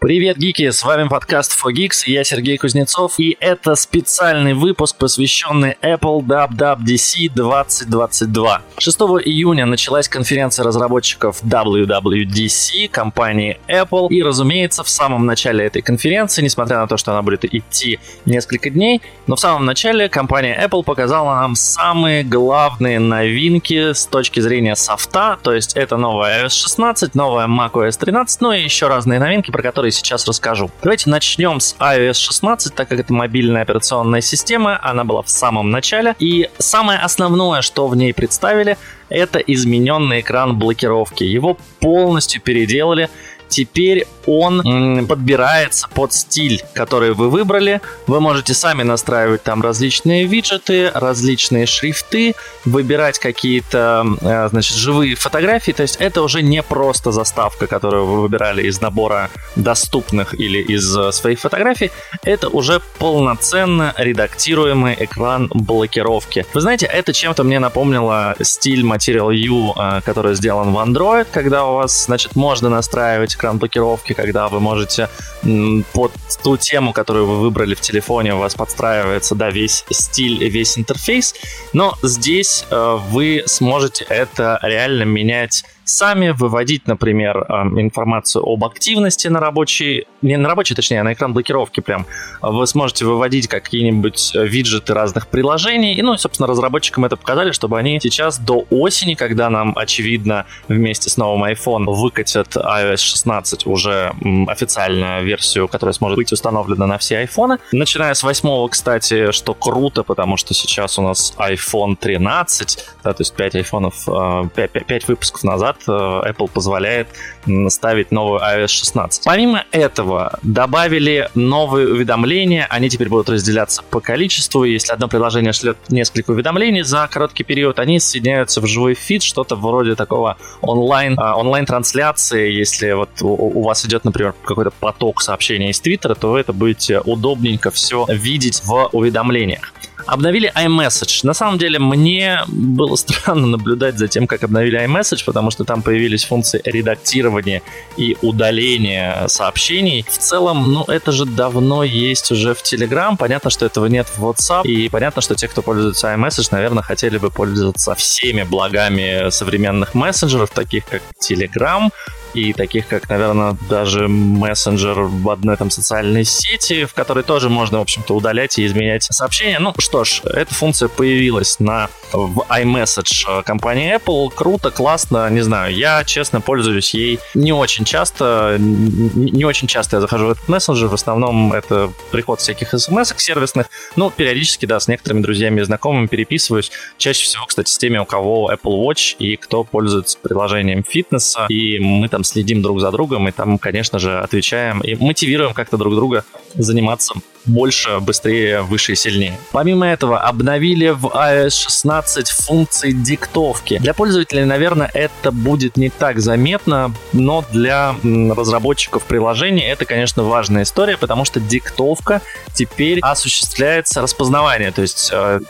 Привет, гики! С вами подкаст 4Geeks, я Сергей Кузнецов, и это специальный выпуск, посвященный Apple WWDC 2022. 6 июня началась конференция разработчиков WWDC компании Apple, и, разумеется, в самом начале этой конференции, несмотря на то, что она будет идти несколько дней, но в самом начале компания Apple показала нам самые главные новинки с точки зрения софта, то есть это новая iOS 16, новая macOS 13, ну и еще разные новинки, про которые сейчас расскажу. Давайте начнем с iOS 16, так как это мобильная операционная система, она была в самом начале. И самое основное, что в ней представили, это измененный экран блокировки. Его полностью переделали Теперь он подбирается под стиль, который вы выбрали. Вы можете сами настраивать там различные виджеты, различные шрифты, выбирать какие-то, э, значит, живые фотографии. То есть это уже не просто заставка, которую вы выбирали из набора доступных или из э, своих фотографий. Это уже полноценно редактируемый экран блокировки. Вы знаете, это чем-то мне напомнило стиль Material U, э, который сделан в Android, когда у вас, значит, можно настраивать экран блокировки, когда вы можете под ту тему, которую вы выбрали в телефоне, у вас подстраивается, да, весь стиль и весь интерфейс, но здесь э, вы сможете это реально менять сами выводить, например, информацию об активности на рабочей, не на рабочей, точнее, а на экран блокировки прям. Вы сможете выводить какие-нибудь э, виджеты разных приложений. И, ну, собственно, разработчикам это показали, чтобы они сейчас до осени, когда нам, очевидно, вместе с новым iPhone выкатят iOS 16 уже официальную версию, которая сможет быть установлена на все iPhone. Начиная с 8, кстати, что круто, потому что сейчас у нас iPhone 13, да, то есть 5 айфонов, 5, 5, 5 выпусков назад Э, Apple позволяет ставить новую iOS 16. Помимо этого, добавили новые уведомления. Они теперь будут разделяться по количеству. Если одно приложение шлет несколько уведомлений за короткий период, они соединяются в живой фид, что-то вроде такого онлайн, а, онлайн-трансляции. Если вот у, вас идет, например, какой-то поток сообщений из Твиттера, то это будете удобненько все видеть в уведомлениях. Обновили iMessage. На самом деле, мне было странно наблюдать за тем, как обновили iMessage, потому что там появились функции редактирования и удаления сообщений. В целом, ну, это же давно есть уже в Telegram. Понятно, что этого нет в WhatsApp. И понятно, что те, кто пользуется iMessage, наверное, хотели бы пользоваться всеми благами современных мессенджеров, таких как Telegram, и таких, как, наверное, даже мессенджер в одной там социальной сети, в которой тоже можно, в общем-то, удалять и изменять сообщения. Ну что ж, эта функция появилась на в iMessage компании Apple. Круто, классно, не знаю. Я, честно, пользуюсь ей не очень часто. Не очень часто я захожу в этот мессенджер. В основном это приход всяких смс сервисных. Ну, периодически, да, с некоторыми друзьями и знакомыми переписываюсь. Чаще всего, кстати, с теми, у кого Apple Watch и кто пользуется приложением фитнеса. И мы там следим друг за другом, и там, конечно же, отвечаем и мотивируем как-то друг друга заниматься больше, быстрее, выше и сильнее. Помимо этого, обновили в iOS 16 функции диктовки. Для пользователей, наверное, это будет не так заметно, но для разработчиков приложений это, конечно, важная история, потому что диктовка теперь осуществляется распознавание, то есть э,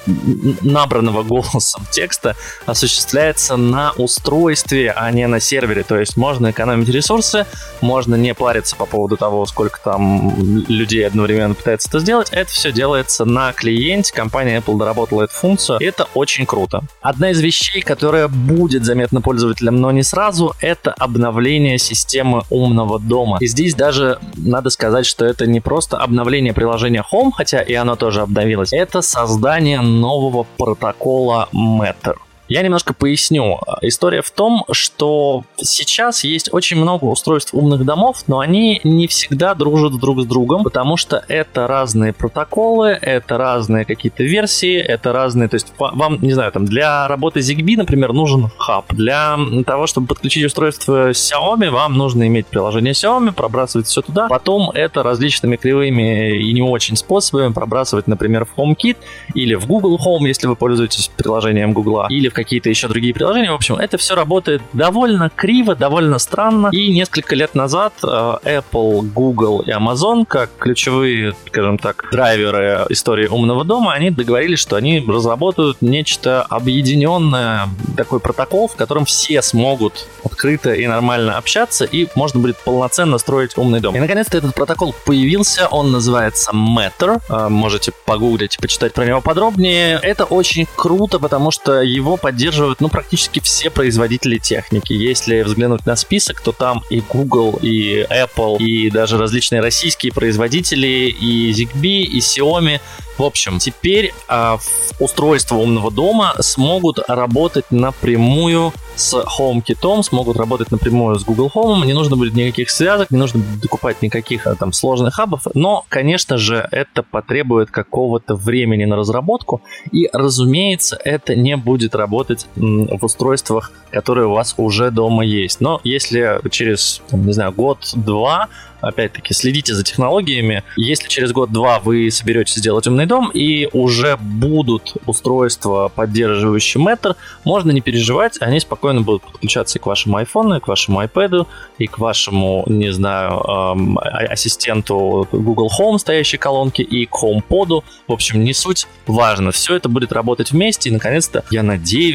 набранного голосом текста осуществляется на устройстве, а не на сервере. То есть можно экономить ресурсы, можно не париться по поводу того, сколько там людей одновременно пытается это сделать, это все делается на клиенте. Компания Apple доработала эту функцию, это очень круто. Одна из вещей, которая будет заметна пользователям, но не сразу, это обновление системы умного дома. И здесь даже надо сказать, что это не просто обновление приложения Home, хотя и оно тоже обновилось, это создание нового протокола Matter. Я немножко поясню. История в том, что сейчас есть очень много устройств умных домов, но они не всегда дружат друг с другом, потому что это разные протоколы, это разные какие-то версии, это разные... То есть вам, не знаю, там для работы ZigBee, например, нужен хаб. Для того, чтобы подключить устройство Xiaomi, вам нужно иметь приложение Xiaomi, пробрасывать все туда. Потом это различными кривыми и не очень способами пробрасывать, например, в HomeKit или в Google Home, если вы пользуетесь приложением Google, или в какие-то еще другие приложения. В общем, это все работает довольно криво, довольно странно. И несколько лет назад э, Apple, Google и Amazon, как ключевые, скажем так, драйверы истории умного дома, они договорились, что они разработают нечто объединенное, такой протокол, в котором все смогут открыто и нормально общаться, и можно будет полноценно строить умный дом. И наконец-то этот протокол появился, он называется Matter. Э, можете погуглить, почитать про него подробнее. Это очень круто, потому что его поддерживают, ну, практически все производители техники. Если взглянуть на список, то там и Google, и Apple, и даже различные российские производители, и ZigBee, и Xiaomi. В общем, теперь э, устройства умного дома смогут работать напрямую с HomeKit, смогут работать напрямую с Google Home, не нужно будет никаких связок, не нужно будет докупать никаких а, там сложных хабов, но, конечно же, это потребует какого-то времени на разработку, и, разумеется, это не будет работать в устройствах, которые у вас уже дома есть. Но если через, не знаю, год-два опять-таки, следите за технологиями. Если через год-два вы соберетесь сделать умный дом и уже будут устройства, поддерживающие Matter, можно не переживать, они спокойно будут подключаться и к вашему iPhone, и к вашему iPad, и к вашему, не знаю, эм, ассистенту Google Home, стоящей колонке, и к HomePod. В общем, не суть важно. Все это будет работать вместе, и, наконец-то, я надеюсь,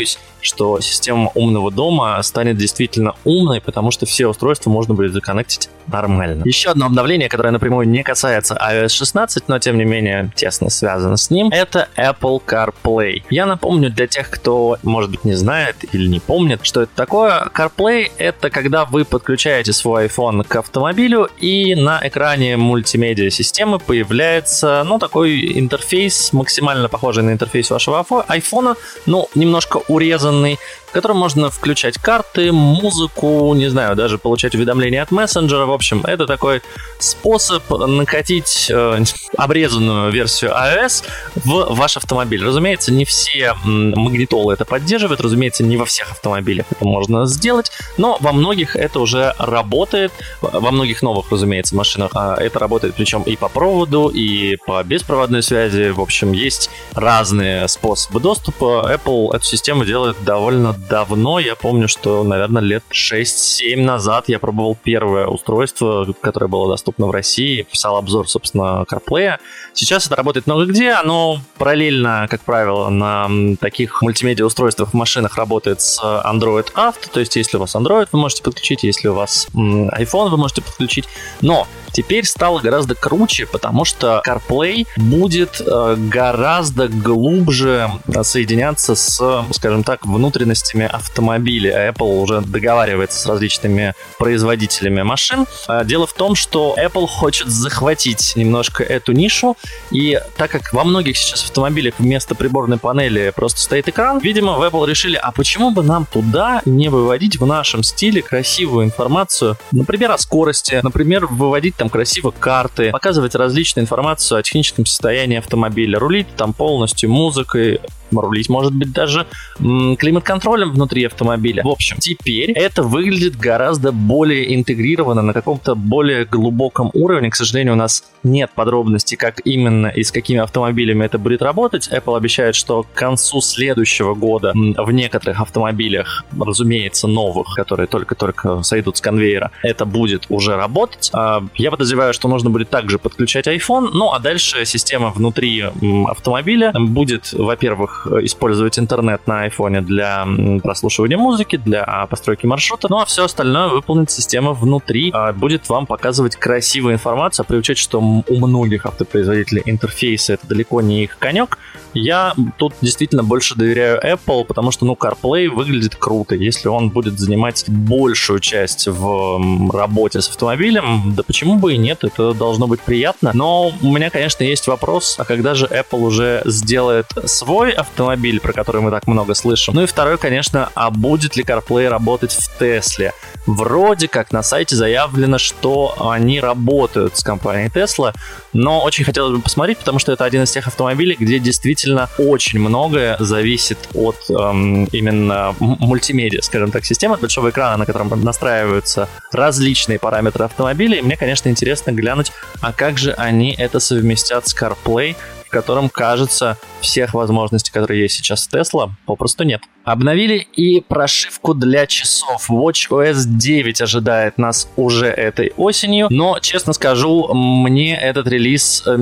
что система умного дома станет действительно умной, потому что все устройства можно будет законнектить нормально. Еще одно обновление, которое напрямую не касается iOS 16, но тем не менее тесно связано с ним, это Apple CarPlay. Я напомню для тех, кто, может быть, не знает или не помнит, что это такое. CarPlay — это когда вы подключаете свой iPhone к автомобилю, и на экране мультимедиа системы появляется, ну, такой интерфейс, максимально похожий на интерфейс вашего iPhone, но немножко урезанный, в котором можно включать карты, музыку, не знаю, даже получать уведомления от мессенджера. В общем, это такой способ накатить э, обрезанную версию iOS в ваш автомобиль. Разумеется, не все магнитолы это поддерживают, разумеется, не во всех автомобилях это можно сделать, но во многих это уже работает, во многих новых, разумеется, машинах а это работает, причем и по проводу, и по беспроводной связи. В общем, есть разные способы доступа. Apple эту систему делает довольно давно. Я помню, что, наверное, лет 6-7 назад я пробовал первое устройство, которое было доступно в России. Писал обзор, собственно, CarPlay. Сейчас это работает много где. Оно параллельно, как правило, на таких мультимедиа устройствах в машинах работает с Android Auto. То есть, если у вас Android, вы можете подключить. Если у вас iPhone, вы можете подключить. Но теперь стало гораздо круче, потому что CarPlay будет э, гораздо глубже соединяться с, скажем так, внутренностями автомобиля. Apple уже договаривается с различными производителями машин. А дело в том, что Apple хочет захватить немножко эту нишу, и так как во многих сейчас автомобилях вместо приборной панели просто стоит экран, видимо, в Apple решили, а почему бы нам туда не выводить в нашем стиле красивую информацию, например, о скорости, например, выводить там красиво карты, показывать различную информацию о техническом состоянии автомобиля, рулить там полностью музыкой, рулить, может быть, даже климат-контролем внутри автомобиля. В общем, теперь это выглядит гораздо более интегрированно на каком-то более глубоком уровне. К сожалению, у нас нет подробностей, как именно и с какими автомобилями это будет работать. Apple обещает, что к концу следующего года в некоторых автомобилях, разумеется, новых, которые только-только сойдут с конвейера, это будет уже работать. А, я подозреваю, что нужно будет также подключать iPhone, ну а дальше система внутри автомобиля будет, во-первых, использовать интернет на iPhone для прослушивания музыки, для постройки маршрута. Ну а все остальное выполнит система внутри, а, будет вам показывать красивую информацию, а при учете, что у многих автопроизводителей интерфейсы это далеко не их конек, я тут действительно больше доверяю Apple, потому что, ну, CarPlay выглядит круто. Если он будет занимать большую часть в работе с автомобилем, да почему бы и нет, это должно быть приятно. Но у меня, конечно, есть вопрос, а когда же Apple уже сделает свой автомобиль, про который мы так много слышим? Ну и второй, конечно, а будет ли CarPlay работать в Тесле? Вроде как на сайте заявлено, что они работают с компанией Tesla, но очень хотелось бы посмотреть, потому что это один из тех автомобилей, где действительно очень многое зависит от эм, именно мультимедиа, скажем так, системы, большого экрана, на котором настраиваются различные параметры автомобиля. И мне, конечно, интересно глянуть, а как же они это совместят с CarPlay, в котором, кажется, всех возможностей, которые есть сейчас в Tesla, попросту нет. Обновили и прошивку для часов. Watch OS 9 ожидает нас уже этой осенью, но, честно скажу, мне этот релиз, э,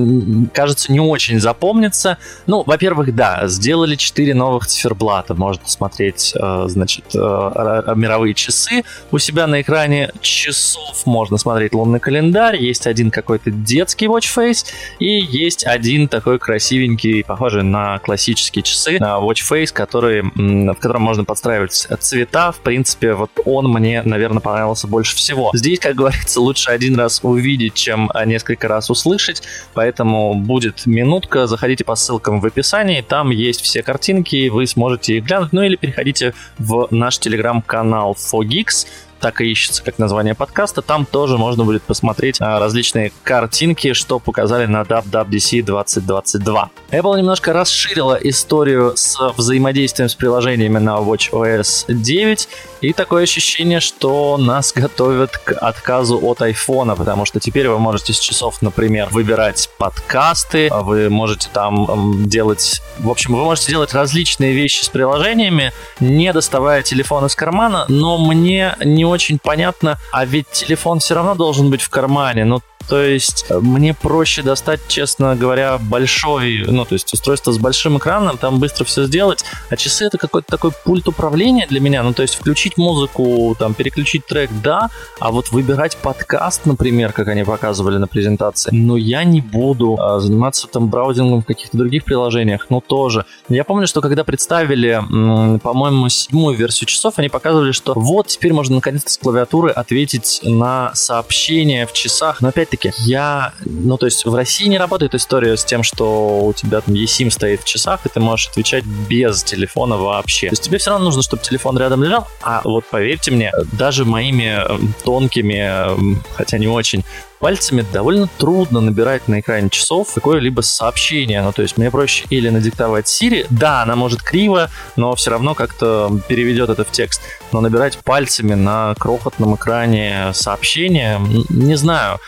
кажется, не очень запомнится. Ну, во-первых, да, сделали 4 новых циферблата. Можно смотреть, э, значит, э, мировые часы у себя на экране часов. Можно смотреть лунный календарь. Есть один какой-то детский watch face и есть один такой красивенький, похожий на классические часы, на watch face, который в котором можно подстраивать цвета. В принципе, вот он мне, наверное, понравился больше всего. Здесь, как говорится, лучше один раз увидеть, чем несколько раз услышать, поэтому будет минутка, заходите по ссылкам в описании, там есть все картинки, вы сможете их глянуть, ну или переходите в наш телеграм-канал 4Geeks, так и ищется как название подкаста. Там тоже можно будет посмотреть а, различные картинки, что показали на WWDC 2022. Apple немножко расширила историю с взаимодействием с приложениями на WatchOS 9, и такое ощущение, что нас готовят к отказу от iPhone, потому что теперь вы можете с часов, например, выбирать подкасты, вы можете там делать... В общем, вы можете делать различные вещи с приложениями, не доставая телефон из кармана, но мне не очень понятно, а ведь телефон все равно должен быть в кармане. Ну, то есть э, мне проще достать, честно говоря, большой, ну, то есть устройство с большим экраном, там быстро все сделать, а часы это какой-то такой пульт управления для меня, ну, то есть включить музыку, там, переключить трек, да, а вот выбирать подкаст, например, как они показывали на презентации, но я не буду а, заниматься там браузингом в каких-то других приложениях, ну, тоже. Я помню, что когда представили, по-моему, седьмую версию часов, они показывали, что вот теперь можно наконец-то с клавиатуры ответить на сообщения в часах, но опять опять-таки, я, ну, то есть в России не работает история с тем, что у тебя там eSIM стоит в часах, и ты можешь отвечать без телефона вообще. То есть тебе все равно нужно, чтобы телефон рядом лежал, а вот поверьте мне, даже моими тонкими, хотя не очень, пальцами довольно трудно набирать на экране часов какое-либо сообщение. Ну, то есть мне проще или надиктовать Siri, да, она может криво, но все равно как-то переведет это в текст. Но набирать пальцами на крохотном экране сообщение, не знаю,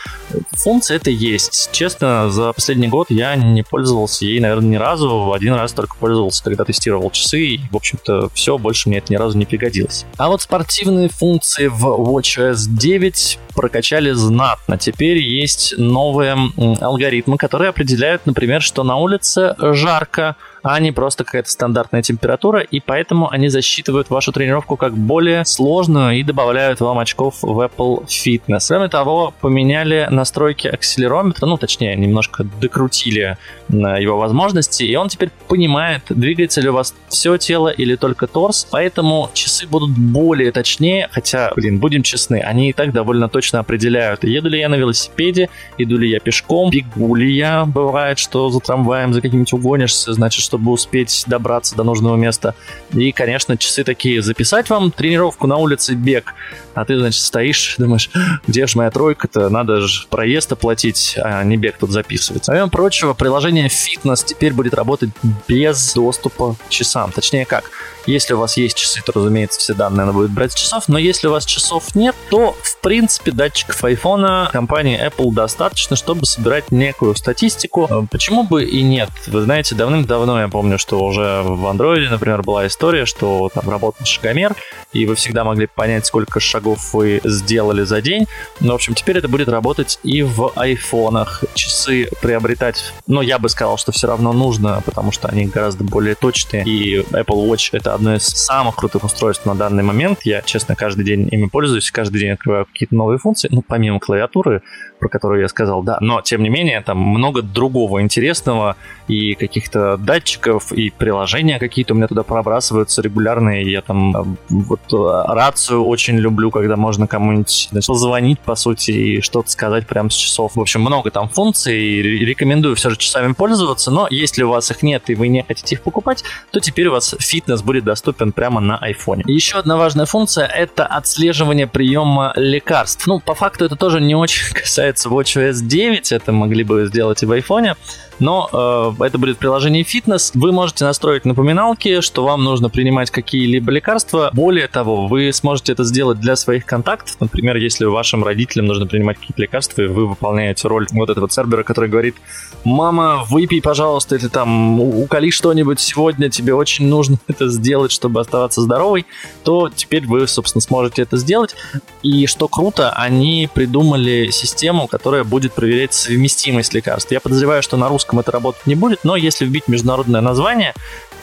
функция это есть. Честно, за последний год я не пользовался ей, наверное, ни разу. Один раз только пользовался, когда тестировал часы, и, в общем-то, все, больше мне это ни разу не пригодилось. А вот спортивные функции в WatchOS 9 прокачали знатно. Теперь есть новые алгоритмы, которые определяют, например, что на улице жарко, а не просто какая-то стандартная температура, и поэтому они засчитывают вашу тренировку как более сложную и добавляют вам очков в Apple Fitness. Кроме того, поменяли настройки акселерометра, ну, точнее, немножко докрутили его возможности, и он теперь понимает, двигается ли у вас все тело или только торс, поэтому часы будут более точнее, хотя, блин, будем честны, они и так довольно точно определяют, еду ли я на велосипеде, иду ли я пешком, бегу ли я, бывает, что за трамваем, за каким-нибудь угонишься, значит, что чтобы успеть добраться до нужного места. И, конечно, часы такие. Записать вам тренировку на улице бег, а ты, значит, стоишь, думаешь, где же моя тройка-то? Надо же проезд оплатить, а не бег тут записывать. Помимо прочего, приложение Fitness теперь будет работать без доступа к часам. Точнее как, если у вас есть часы, то, разумеется, все данные она будет брать с часов, но если у вас часов нет, то, в принципе, датчиков iPhone компании Apple достаточно, чтобы собирать некую статистику. Почему бы и нет? Вы знаете, давным-давно я помню, что уже в Android, например, была история, что там работал шагомер, и вы всегда могли понять, сколько шагов вы сделали за день. Но, в общем, теперь это будет работать и в айфонах. Часы приобретать, ну, я бы сказал, что все равно нужно, потому что они гораздо более точные, и Apple Watch — это одно из самых крутых устройств на данный момент. Я, честно, каждый день ими пользуюсь, каждый день открываю какие-то новые функции, ну, помимо клавиатуры, про которую я сказал, да. Но, тем не менее, там много другого интересного и каких-то датчиков, и приложения какие-то у меня туда пробрасываются регулярные. Я там вот рацию очень люблю, когда можно кому-нибудь значит, позвонить, по сути, и что-то сказать прямо с часов. В общем, много там функций, рекомендую все же часами пользоваться, но если у вас их нет и вы не хотите их покупать, то теперь у вас фитнес будет доступен прямо на iPhone. Еще одна важная функция — это отслеживание приема лекарств. Ну, по факту это тоже не очень касается WatchOS 9, это могли бы сделать и в iPhone, но э, это будет приложение фитнес. Вы можете настроить напоминалки, что вам нужно принимать какие-либо лекарства. Более того, вы сможете это сделать для своих контактов. Например, если вашим родителям нужно принимать какие-то лекарства, и вы выполняете роль вот этого цербера, который говорит, мама, выпей, пожалуйста, или там уколи что-нибудь сегодня, тебе очень нужно это сделать, чтобы оставаться здоровой, то теперь вы, собственно, сможете это сделать. И что круто, они придумали систему, которая будет проверять совместимость лекарств. Я подозреваю, что на русском это работать не будет, но если вбить международное название,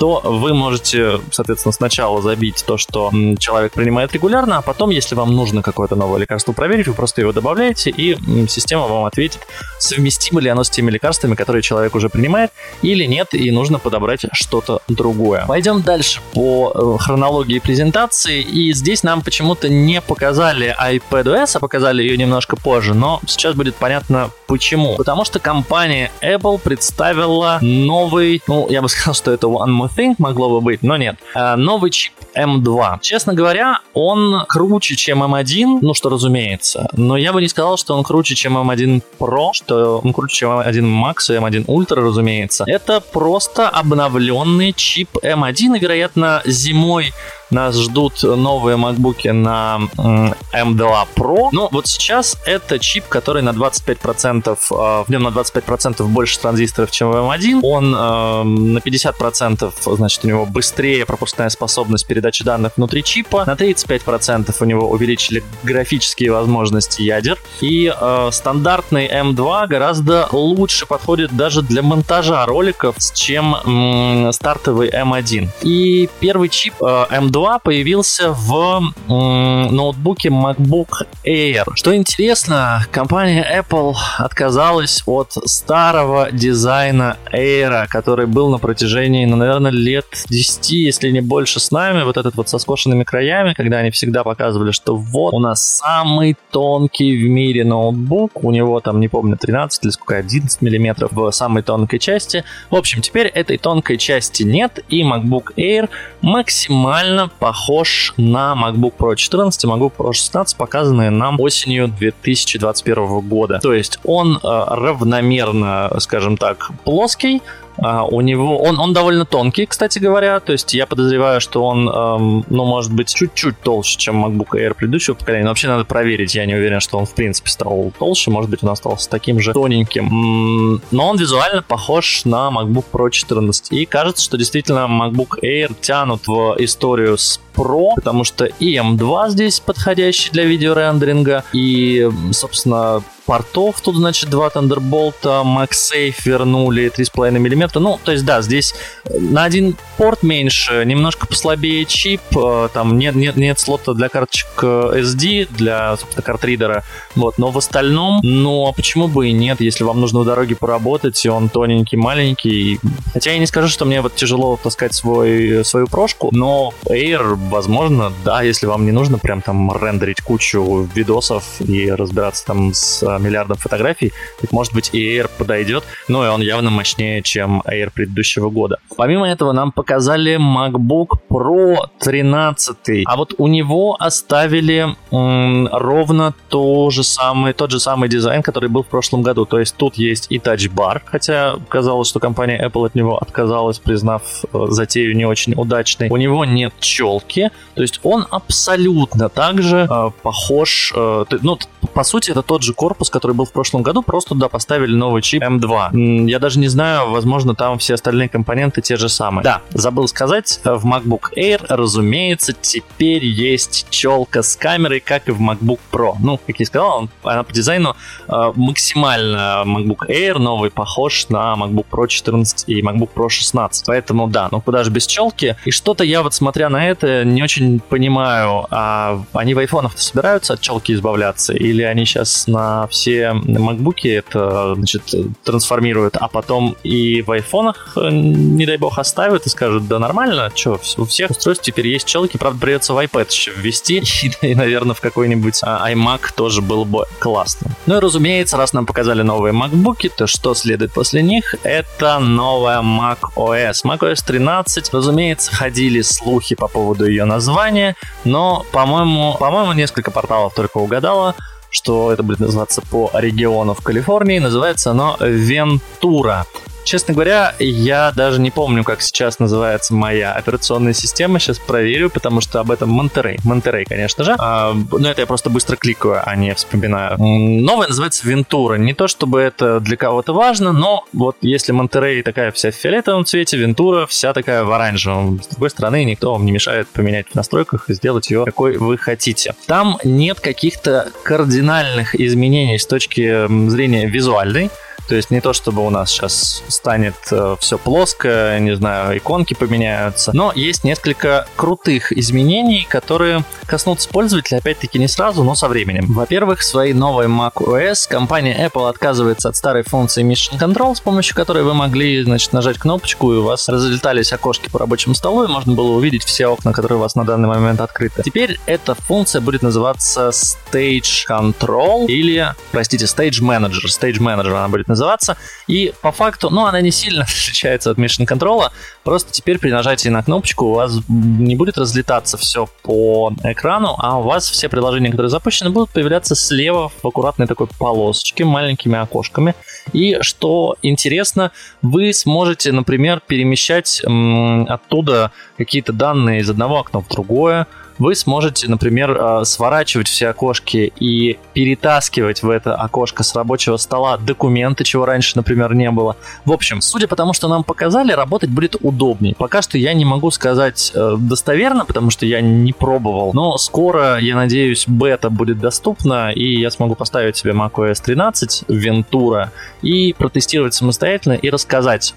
то вы можете, соответственно, сначала забить то, что человек принимает регулярно, а потом, если вам нужно какое-то новое лекарство проверить, вы просто его добавляете, и система вам ответит, совместимо ли оно с теми лекарствами, которые человек уже принимает, или нет, и нужно подобрать что-то другое. Пойдем дальше по э, хронологии презентации, и здесь нам почему-то не показали iPadOS, а показали ее немножко позже, но сейчас будет понятно почему. Потому что компания Apple представила новый, ну, я бы сказал, что это One Thing могло бы быть, но нет. Э, новый чип M2. Честно говоря, он круче, чем M1, ну что разумеется, но я бы не сказал, что он круче, чем M1 Pro, что он круче, чем M1 Max и M1 Ultra, разумеется. Это просто обновленный чип M1, и, вероятно, зимой нас ждут новые макбуки на M2 Pro. Но вот сейчас это чип, который на 25%, э, в нем на 25% больше транзисторов, чем в M1. Он э, на 50%, значит, у него быстрее пропускная способность передачи данных внутри чипа. На 35% у него увеличили графические возможности ядер. И э, стандартный M2 гораздо лучше подходит даже для монтажа роликов, чем стартовый M1. И первый чип э, M2 2 появился в ноутбуке MacBook Air. Что интересно, компания Apple отказалась от старого дизайна Air, который был на протяжении, ну, наверное, лет 10, если не больше с нами. Вот этот вот со скошенными краями, когда они всегда показывали, что вот у нас самый тонкий в мире ноутбук. У него там, не помню, 13 или сколько, 11 миллиметров в самой тонкой части. В общем, теперь этой тонкой части нет, и MacBook Air максимально похож на MacBook Pro 14 и MacBook Pro 16, показанные нам осенью 2021 года. То есть он э, равномерно, скажем так, плоский, а, у него он, он довольно тонкий, кстати говоря. То есть я подозреваю, что он, эм, ну, может быть, чуть-чуть толще, чем MacBook Air предыдущего поколения. Но вообще надо проверить. Я не уверен, что он, в принципе, стал толще. Может быть, он остался таким же тоненьким. Но он визуально похож на MacBook Pro 14. И кажется, что действительно MacBook Air тянут в историю с Pro, потому что и M2 здесь подходящий для видеорендеринга, и, собственно, портов. Тут, значит, два Thunderbolt, MagSafe вернули 3,5 мм. Ну, то есть, да, здесь э, на один порт меньше, немножко послабее чип, э, там нет, нет, нет слота для карточек э, SD, для, собственно, картридера. Вот, но в остальном, ну, а почему бы и нет, если вам нужно в дороге поработать, и он тоненький, маленький. Хотя я не скажу, что мне вот тяжело таскать свой, свою прошку, но Air, возможно, да, если вам не нужно прям там рендерить кучу видосов и разбираться там с миллиардом фотографий, так может быть и Air подойдет, но и он явно мощнее, чем Air предыдущего года. Помимо этого нам показали MacBook Pro 13, а вот у него оставили м, ровно то же самое, тот же самый дизайн, который был в прошлом году, то есть тут есть и Touch Bar, хотя казалось, что компания Apple от него отказалась, признав э, затею не очень удачной. У него нет челки, то есть он абсолютно также э, похож, э, ну, по сути, это тот же корпус, который был в прошлом году, просто туда поставили новый чип M2. Я даже не знаю, возможно, там все остальные компоненты те же самые. Да, забыл сказать, в MacBook Air, разумеется, теперь есть челка с камерой, как и в MacBook Pro. Ну, как я сказал, он, она по дизайну э, максимально MacBook Air новый похож на MacBook Pro 14 и MacBook Pro 16. Поэтому да, ну куда же без челки. И что-то я вот, смотря на это, не очень понимаю, а они в айфонах собираются от челки избавляться или они сейчас на все MacBook это, значит, трансформируют, а потом и в айфонах, э, не дай бог, оставят и скажут, да нормально, что, у всех устройств теперь есть челки, правда, придется в iPad еще ввести, и, наверное, в какой-нибудь а, iMac тоже было бы классно. Ну и, разумеется, раз нам показали новые MacBook, то что следует после них? Это новая Mac OS. Mac OS 13, разумеется, ходили слухи по поводу ее названия, но, по-моему, по-моему, несколько порталов только угадало, что это будет называться по региону в Калифорнии. Называется оно Вентура. Честно говоря, я даже не помню, как сейчас называется моя операционная система. Сейчас проверю, потому что об этом Monterey. Monterey, конечно же. А, но это я просто быстро кликаю, а не вспоминаю. Новая называется Ventura. Не то чтобы это для кого-то важно, но вот если Monterey такая вся в фиолетовом цвете, Ventura вся такая в оранжевом. С другой стороны, никто вам не мешает поменять в настройках и сделать ее какой вы хотите. Там нет каких-то кардинальных изменений с точки зрения визуальной. То есть не то, чтобы у нас сейчас станет э, все плоско, не знаю, иконки поменяются, но есть несколько крутых изменений, которые коснутся пользователя, опять-таки, не сразу, но со временем. Во-первых, в своей новой macOS компания Apple отказывается от старой функции Mission Control, с помощью которой вы могли, значит, нажать кнопочку, и у вас разлетались окошки по рабочему столу, и можно было увидеть все окна, которые у вас на данный момент открыты. Теперь эта функция будет называться Stage Control или, простите, Stage Manager. Stage Manager она будет называться. И по факту, ну, она не сильно отличается от Mission Control, просто теперь при нажатии на кнопочку у вас не будет разлетаться все по экрану, а у вас все приложения, которые запущены, будут появляться слева в аккуратной такой полосочке, маленькими окошками. И что интересно, вы сможете, например, перемещать м, оттуда какие-то данные из одного окна в другое, вы сможете, например, э, сворачивать все окошки и перетаскивать в это окошко с рабочего стола документы, чего раньше, например, не было. В общем, судя по тому, что нам показали, работать будет удобнее. Пока что я не могу сказать э, достоверно, потому что я не пробовал, но скоро, я надеюсь, бета будет доступна, и я смогу поставить себе macOS 13 Ventura и протестировать самостоятельно и рассказать,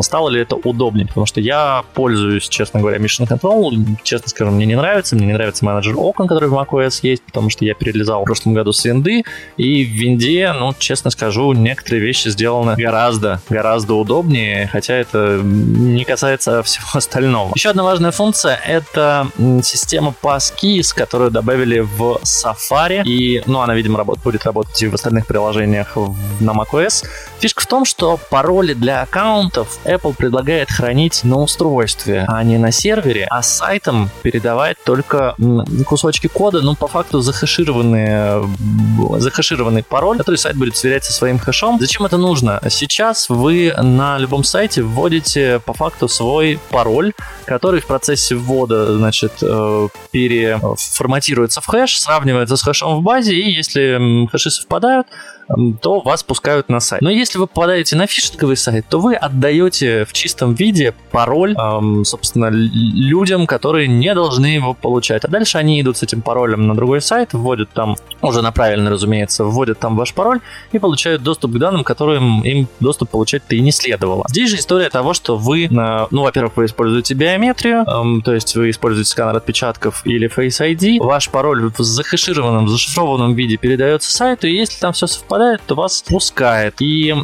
стало ли это удобнее, потому что я пользуюсь, честно говоря, Mission Control, честно скажу, мне не нравится, мне не нравится менеджер окон, который в macOS есть, потому что я перелезал в прошлом году с винды, и в винде, ну, честно скажу, некоторые вещи сделаны гораздо, гораздо удобнее, хотя это не касается всего остального. Еще одна важная функция — это система Passkeys, которую добавили в Safari, и, ну, она, видимо, работ, будет работать и в остальных приложениях на macOS. Фишка в том, что пароли для аккаунтов Apple предлагает хранить на устройстве, а не на сервере, а сайтам передавать только только кусочки кода, но по факту захешированные, захешированный пароль, который сайт будет сверять со своим хэшом. Зачем это нужно? Сейчас вы на любом сайте вводите по факту свой пароль, который в процессе ввода, значит, э, переформатируется в хэш, сравнивается с хэшом в базе, и если хэши совпадают, то вас пускают на сайт. Но если вы попадаете на фишинговый сайт, то вы отдаете в чистом виде пароль, эм, собственно, людям, которые не должны его получать. А дальше они идут с этим паролем на другой сайт, вводят там, уже на правильный, разумеется, вводят там ваш пароль и получают доступ к данным, которым им доступ получать-то и не следовало. Здесь же история того, что вы, э, ну, во-первых, вы используете биометрию, эм, то есть вы используете сканер отпечатков или Face ID, ваш пароль в захешированном, зашифрованном виде передается сайту, и если там все совпадает, совпадает, то вас пускает. И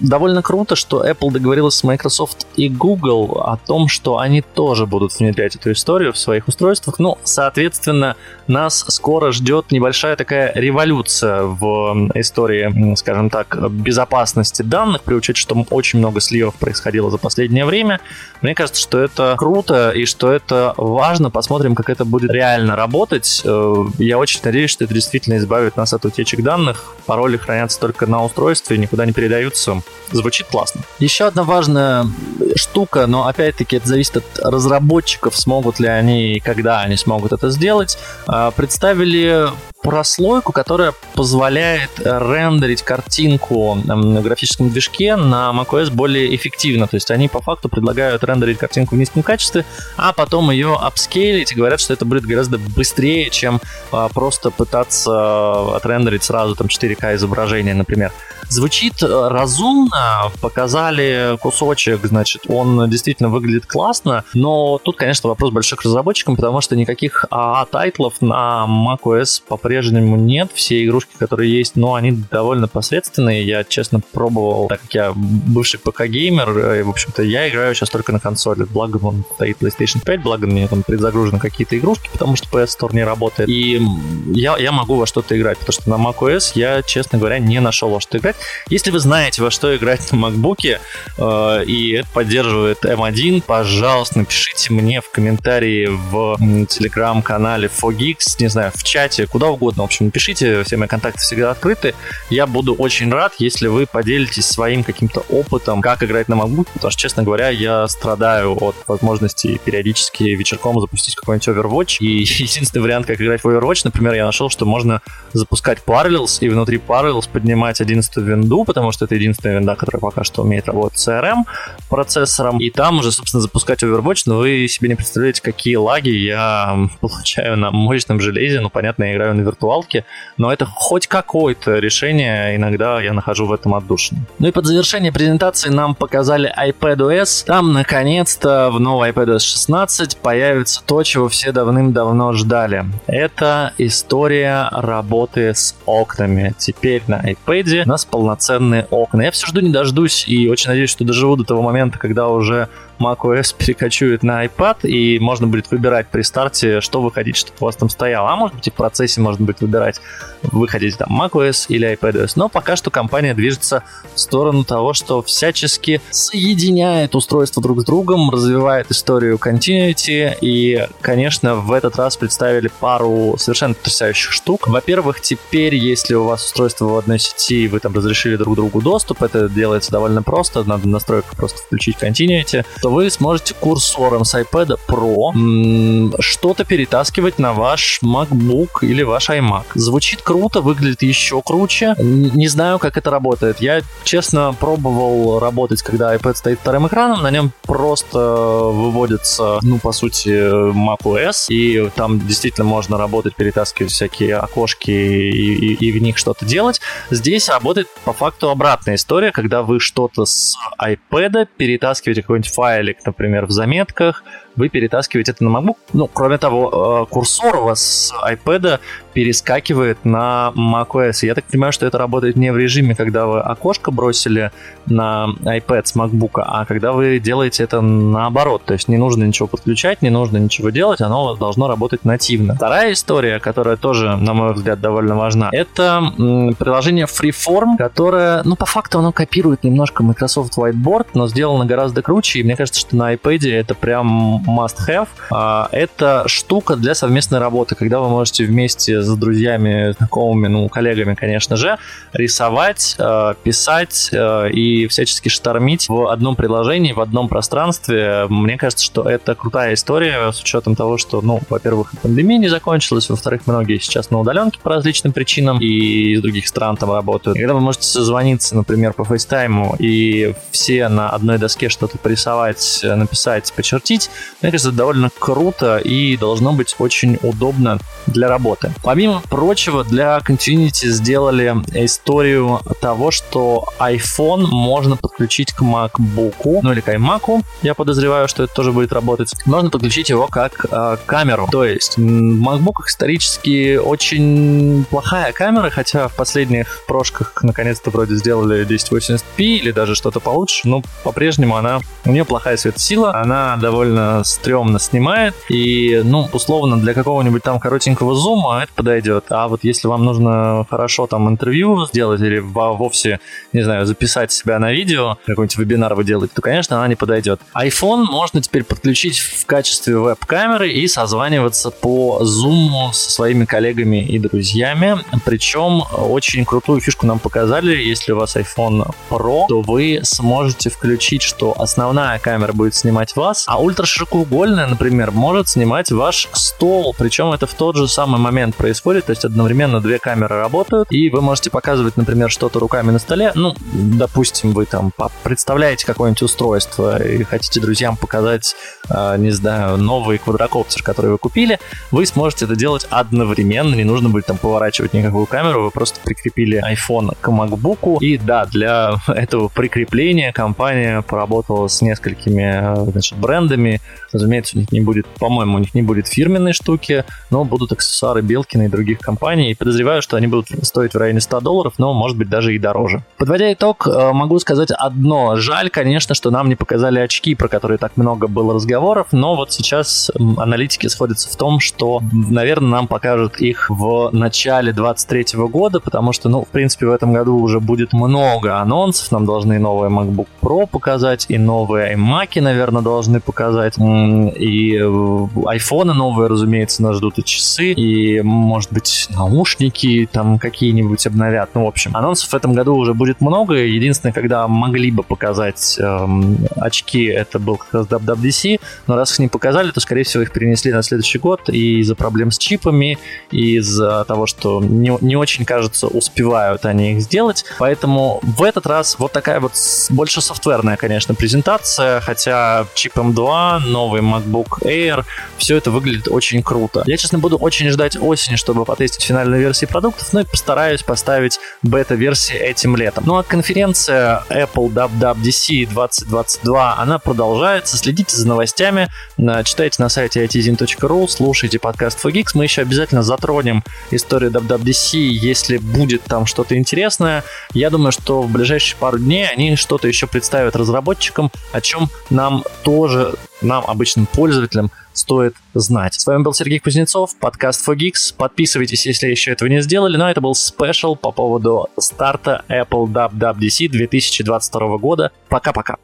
довольно круто, что Apple договорилась с Microsoft и Google о том, что они тоже будут внедрять эту историю в своих устройствах. Ну, соответственно, нас скоро ждет небольшая такая революция в истории, скажем так, безопасности данных, при учете, что очень много сливов происходило за последнее время. Мне кажется, что это круто и что это важно. Посмотрим, как это будет реально работать. Э, я очень надеюсь, что это действительно избавит нас от утечек данных. Пароли хранятся только на устройстве никуда не передаются. Звучит классно. Еще одна важная штука, но опять-таки это зависит от разработчиков, смогут ли они и когда они смогут это сделать. А, представили прослойку, которая позволяет рендерить картинку на графическом движке на macOS более эффективно. То есть они по факту предлагают рендерить картинку в низком качестве, а потом ее апскейлить и говорят, что это будет гораздо быстрее, чем а, просто пытаться отрендерить сразу там 4К изображение, например. Звучит э, разумно, показали кусочек, значит, он действительно выглядит классно, но тут, конечно, вопрос большой к разработчикам, потому что никаких AAA -тайтлов на macOS по-прежнему нет. Все игрушки, которые есть, но они довольно посредственные. Я, честно, пробовал, так как я бывший ПК-геймер, э, и, в общем-то, я играю сейчас только на консоли. Благо, он стоит PlayStation 5, благо мне там предзагружены какие-то игрушки, потому что PS Store не работает. И я, я могу во что-то играть, потому что на macOS я, честно говоря, не нашел во что играть. Если вы знаете, во что играть на MacBook, э, и это поддерживает M1, пожалуйста, напишите мне в комментарии в телеграм-канале 4Geeks, не знаю, в чате, куда угодно. В общем, напишите, все мои контакты всегда открыты. Я буду очень рад, если вы поделитесь своим каким-то опытом, как играть на MacBook, потому что, честно говоря, я страдаю от возможности периодически вечерком запустить какой-нибудь Overwatch, и единственный вариант, как играть в Overwatch, например, я нашел, что можно запускать Parallels и внутри Parallels поднимать 11 винду, потому что это единственная винда, которая пока что умеет работать с CRM процессором, и там уже, собственно, запускать Overwatch, но вы себе не представляете, какие лаги я получаю на мощном железе, ну, понятно, я играю на виртуалке, но это хоть какое-то решение, иногда я нахожу в этом отдушину. Ну и под завершение презентации нам показали iPadOS, там, наконец-то, в новой iPadOS 16 появится то, чего все давным-давно ждали. Это история работы с окнами. Теперь на iPad у нас полноценные окна. Я все жду не дождусь и очень надеюсь, что доживу до того момента, когда уже macOS перекочует на iPad, и можно будет выбирать при старте, что вы хотите, чтобы у вас там стояло. А может быть и в процессе можно будет выбирать, вы хотите там macOS или iPadOS. Но пока что компания движется в сторону того, что всячески соединяет устройства друг с другом, развивает историю Continuity, и, конечно, в этот раз представили пару совершенно потрясающих штук. Во-первых, теперь, если у вас устройство в одной сети, вы там разрешили друг другу доступ, это делается довольно просто, надо в настройках просто включить Continuity, то вы сможете курсором с iPad Pro что-то перетаскивать на ваш MacBook или ваш iMac. Звучит круто, выглядит еще круче. Не знаю, как это работает. Я, честно, пробовал работать, когда iPad стоит вторым экраном. На нем просто выводится, ну, по сути, macOS, и там действительно можно работать, перетаскивать всякие окошки и, и, и в них что-то делать. Здесь работает по факту обратная история, когда вы что-то с iPad перетаскиваете какой-нибудь файл файлик, например, в заметках, вы перетаскиваете это на MacBook. Ну, кроме того, э, курсор у вас с iPad перескакивает на macOS. Я так понимаю, что это работает не в режиме, когда вы окошко бросили на iPad с MacBook, а когда вы делаете это наоборот. То есть не нужно ничего подключать, не нужно ничего делать, оно у вас должно работать нативно. Вторая история, которая тоже, на мой взгляд, довольно важна, это приложение Freeform, которое, ну, по факту оно копирует немножко Microsoft Whiteboard, но сделано гораздо круче, и мне кажется, что на iPad это прям must-have. А, это штука для совместной работы, когда вы можете вместе с друзьями, знакомыми, ну, коллегами, конечно же, рисовать, а, писать а, и всячески штормить в одном приложении, в одном пространстве. Мне кажется, что это крутая история с учетом того, что, ну, во-первых, пандемия не закончилась, во-вторых, многие сейчас на удаленке по различным причинам и из других стран там работают. Когда вы можете созвониться, например, по фейстайму и все на одной доске что-то порисовать, написать, почертить, мне кажется, это довольно круто и должно быть очень удобно для работы. Помимо прочего, для Continuity сделали историю того, что iPhone можно подключить к MacBook, ну или к iMac. Я подозреваю, что это тоже будет работать. Можно подключить его как э, камеру. То есть в MacBook исторически очень плохая камера, хотя в последних прошках наконец-то вроде сделали 1080p или даже что-то получше, но по-прежнему она у нее плохая светосила, она довольно стрёмно снимает, и, ну, условно, для какого-нибудь там коротенького зума это подойдет. А вот если вам нужно хорошо там интервью сделать или вовсе, не знаю, записать себя на видео, какой-нибудь вебинар вы делаете, то, конечно, она не подойдет. iPhone можно теперь подключить в качестве веб-камеры и созваниваться по Zoom со своими коллегами и друзьями. Причем очень крутую фишку нам показали. Если у вас iPhone Pro, то вы сможете включить, что основная камера будет снимать вас, а ультраширокую треугольная, например, может снимать ваш стол, причем это в тот же самый момент происходит, то есть одновременно две камеры работают, и вы можете показывать, например, что-то руками на столе, ну, допустим, вы там представляете какое-нибудь устройство и хотите друзьям показать, а, не знаю, новый квадрокоптер, который вы купили, вы сможете это делать одновременно, не нужно будет там поворачивать никакую камеру, вы просто прикрепили iPhone к MacBook, и да, для этого прикрепления компания поработала с несколькими значит, брендами, Разумеется, у них не будет, по-моему, у них не будет фирменной штуки, но будут аксессуары Белкина и других компаний. И подозреваю, что они будут стоить в районе 100 долларов, но, может быть, даже и дороже. Подводя итог, э, могу сказать одно. Жаль, конечно, что нам не показали очки, про которые так много было разговоров, но вот сейчас аналитики сходятся в том, что, наверное, нам покажут их в начале 23 года, потому что, ну, в принципе, в этом году уже будет много анонсов. Нам должны новые MacBook Pro показать, и новые iMac, наверное, должны показать, и iPhone новые, разумеется, нас ждут и часы, и, может быть, наушники там какие-нибудь обновят. Ну, в общем, анонсов в этом году уже будет много. Единственное, когда могли бы показать эм, очки, это был как раз WWDC, но раз их не показали, то, скорее всего, их перенесли на следующий год и из-за проблем с чипами, и из-за того, что не, не очень, кажется, успевают они их сделать. Поэтому в этот раз вот такая вот больше софтверная, конечно, презентация, хотя чип M2, новый MacBook Air, все это выглядит очень круто. Я, честно, буду очень ждать осени, чтобы потестить финальную версию продуктов, но и постараюсь поставить бета-версии этим летом. Ну а конференция Apple WWDC 2022, она продолжается. Следите за новостями, читайте на сайте itzin.ru, слушайте подкаст 4Geeks. Мы еще обязательно затронем историю WWDC, если будет там что-то интересное. Я думаю, что в ближайшие пару дней они что-то еще представят разработчикам, о чем нам тоже, нам, обычным пользователям, стоит знать. С вами был Сергей Кузнецов, подкаст 4Geeks. Подписывайтесь, если еще этого не сделали. Но это был спешл по поводу старта Apple WWDC 2022 года. Пока-пока.